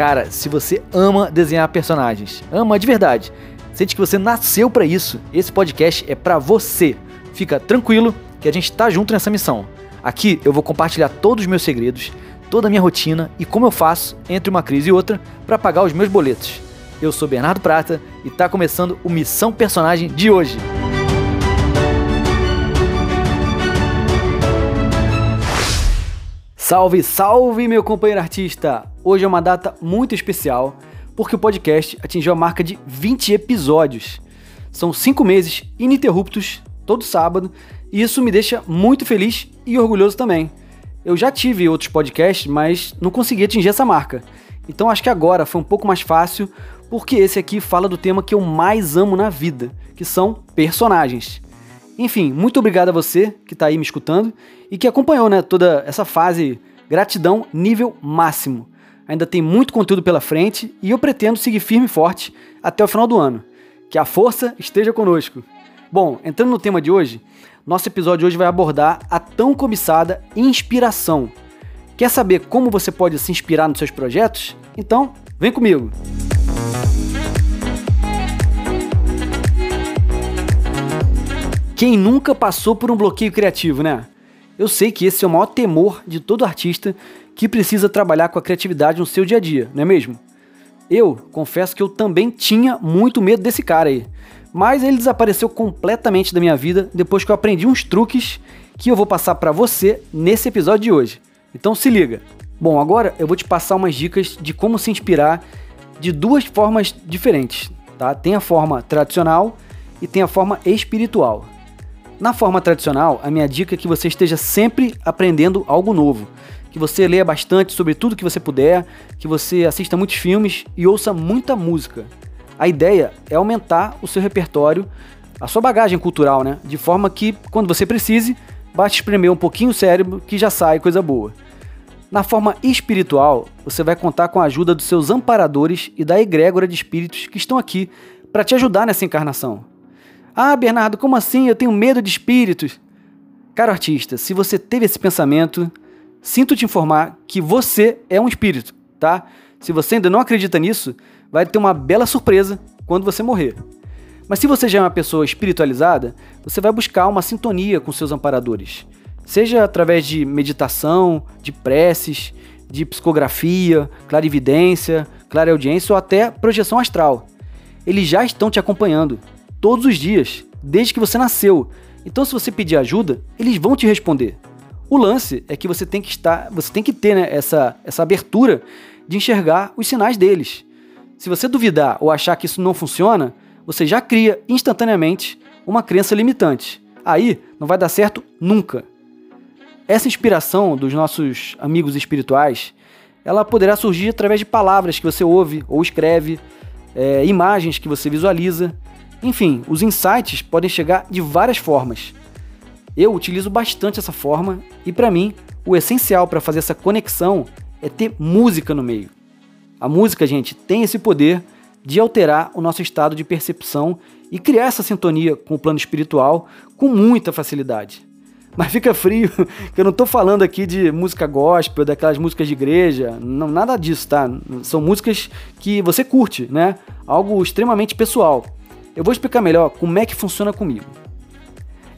Cara, se você ama desenhar personagens, ama de verdade, sente que você nasceu para isso, esse podcast é para você. Fica tranquilo que a gente tá junto nessa missão. Aqui eu vou compartilhar todos os meus segredos, toda a minha rotina e como eu faço entre uma crise e outra para pagar os meus boletos. Eu sou Bernardo Prata e tá começando o Missão Personagem de hoje. Salve, salve, meu companheiro artista! Hoje é uma data muito especial porque o podcast atingiu a marca de 20 episódios. São cinco meses ininterruptos, todo sábado, e isso me deixa muito feliz e orgulhoso também. Eu já tive outros podcasts, mas não consegui atingir essa marca. Então acho que agora foi um pouco mais fácil, porque esse aqui fala do tema que eu mais amo na vida, que são personagens. Enfim, muito obrigado a você que está aí me escutando e que acompanhou né, toda essa fase gratidão nível máximo. Ainda tem muito conteúdo pela frente e eu pretendo seguir firme e forte até o final do ano. Que a força esteja conosco. Bom, entrando no tema de hoje, nosso episódio hoje vai abordar a tão cobiçada inspiração. Quer saber como você pode se inspirar nos seus projetos? Então, vem comigo! Quem nunca passou por um bloqueio criativo, né? Eu sei que esse é o maior temor de todo artista que precisa trabalhar com a criatividade no seu dia a dia, não é mesmo? Eu confesso que eu também tinha muito medo desse cara aí, mas ele desapareceu completamente da minha vida depois que eu aprendi uns truques que eu vou passar para você nesse episódio de hoje. Então se liga. Bom, agora eu vou te passar umas dicas de como se inspirar de duas formas diferentes, tá? Tem a forma tradicional e tem a forma espiritual. Na forma tradicional, a minha dica é que você esteja sempre aprendendo algo novo. Que você leia bastante sobre tudo que você puder, que você assista muitos filmes e ouça muita música. A ideia é aumentar o seu repertório, a sua bagagem cultural, né? De forma que, quando você precise, basta espremer um pouquinho o cérebro que já sai coisa boa. Na forma espiritual, você vai contar com a ajuda dos seus amparadores e da egrégora de espíritos que estão aqui para te ajudar nessa encarnação. Ah, Bernardo, como assim? Eu tenho medo de espíritos. Caro artista, se você teve esse pensamento, sinto te informar que você é um espírito, tá? Se você ainda não acredita nisso, vai ter uma bela surpresa quando você morrer. Mas se você já é uma pessoa espiritualizada, você vai buscar uma sintonia com seus amparadores. Seja através de meditação, de preces, de psicografia, clarividência, clareaudiência ou até projeção astral. Eles já estão te acompanhando todos os dias, desde que você nasceu. Então, se você pedir ajuda, eles vão te responder. O lance é que você tem que estar, você tem que ter né, essa, essa abertura de enxergar os sinais deles. Se você duvidar ou achar que isso não funciona, você já cria instantaneamente uma crença limitante. Aí não vai dar certo nunca. Essa inspiração dos nossos amigos espirituais, ela poderá surgir através de palavras que você ouve ou escreve, é, imagens que você visualiza, enfim, os insights podem chegar de várias formas. Eu utilizo bastante essa forma e para mim o essencial para fazer essa conexão é ter música no meio. A música, gente, tem esse poder de alterar o nosso estado de percepção e criar essa sintonia com o plano espiritual com muita facilidade. Mas fica frio, que eu não estou falando aqui de música gospel, daquelas músicas de igreja, não, nada disso, tá? São músicas que você curte, né? Algo extremamente pessoal. Eu vou explicar melhor como é que funciona comigo.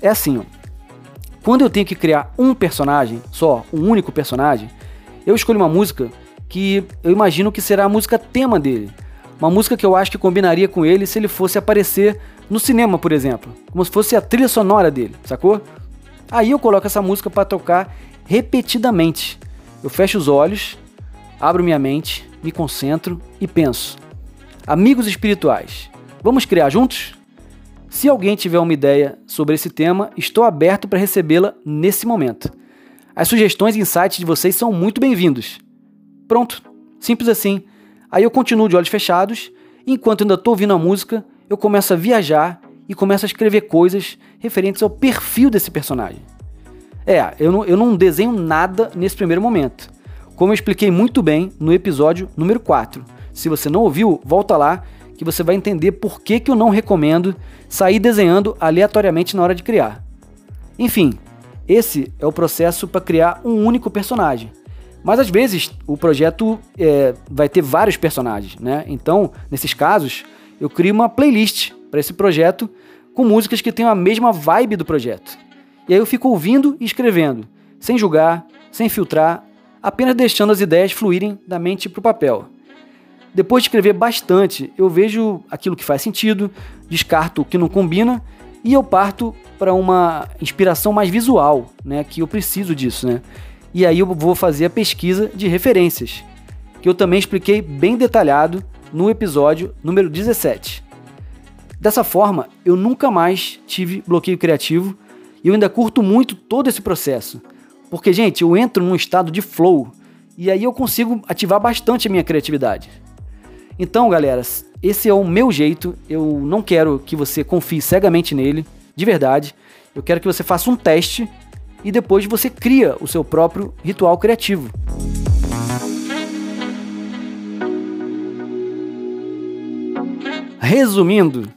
É assim, ó. Quando eu tenho que criar um personagem, só um único personagem, eu escolho uma música que eu imagino que será a música tema dele. Uma música que eu acho que combinaria com ele se ele fosse aparecer no cinema, por exemplo. Como se fosse a trilha sonora dele, sacou? Aí eu coloco essa música para tocar repetidamente. Eu fecho os olhos, abro minha mente, me concentro e penso. Amigos espirituais, Vamos criar juntos? Se alguém tiver uma ideia sobre esse tema, estou aberto para recebê-la nesse momento. As sugestões e insights de vocês são muito bem-vindos. Pronto, simples assim. Aí eu continuo de olhos fechados, e enquanto ainda estou ouvindo a música, eu começo a viajar e começo a escrever coisas referentes ao perfil desse personagem. É, eu não, eu não desenho nada nesse primeiro momento. Como eu expliquei muito bem no episódio número 4. Se você não ouviu, volta lá que você vai entender por que, que eu não recomendo sair desenhando aleatoriamente na hora de criar. Enfim, esse é o processo para criar um único personagem. Mas às vezes o projeto é, vai ter vários personagens, né? Então, nesses casos, eu crio uma playlist para esse projeto com músicas que tenham a mesma vibe do projeto. E aí eu fico ouvindo e escrevendo, sem julgar, sem filtrar, apenas deixando as ideias fluírem da mente para o papel. Depois de escrever bastante, eu vejo aquilo que faz sentido, descarto o que não combina e eu parto para uma inspiração mais visual, né, que eu preciso disso, né? E aí eu vou fazer a pesquisa de referências, que eu também expliquei bem detalhado no episódio número 17. Dessa forma, eu nunca mais tive bloqueio criativo e eu ainda curto muito todo esse processo. Porque, gente, eu entro num estado de flow e aí eu consigo ativar bastante a minha criatividade. Então, galera, esse é o meu jeito. Eu não quero que você confie cegamente nele, de verdade. Eu quero que você faça um teste e depois você cria o seu próprio ritual criativo. Resumindo,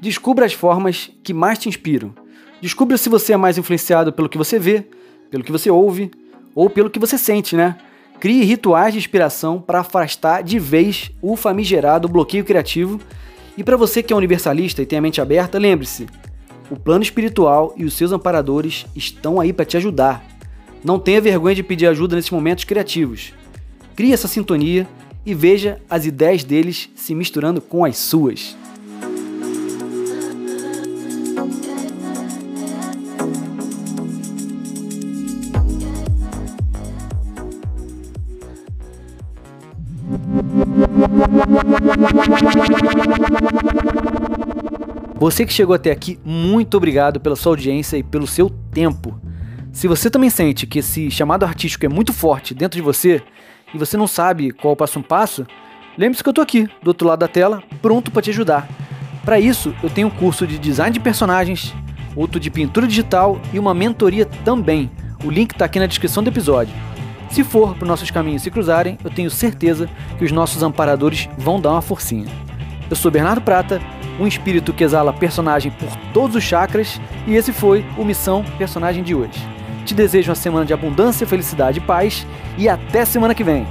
descubra as formas que mais te inspiram. Descubra se você é mais influenciado pelo que você vê, pelo que você ouve ou pelo que você sente, né? Crie rituais de inspiração para afastar de vez o famigerado bloqueio criativo. E para você que é universalista e tem a mente aberta, lembre-se: o plano espiritual e os seus amparadores estão aí para te ajudar. Não tenha vergonha de pedir ajuda nesses momentos criativos. Crie essa sintonia e veja as ideias deles se misturando com as suas. Você que chegou até aqui, muito obrigado pela sua audiência e pelo seu tempo. Se você também sente que esse chamado artístico é muito forte dentro de você e você não sabe qual o passo a passo, lembre-se que eu estou aqui, do outro lado da tela, pronto para te ajudar. Para isso, eu tenho um curso de design de personagens, outro de pintura digital e uma mentoria também. O link está aqui na descrição do episódio. Se for para nossos caminhos se cruzarem, eu tenho certeza que os nossos amparadores vão dar uma forcinha. Eu sou Bernardo Prata, um espírito que exala personagem por todos os chakras, e esse foi o Missão Personagem de hoje. Te desejo uma semana de abundância, felicidade e paz, e até semana que vem!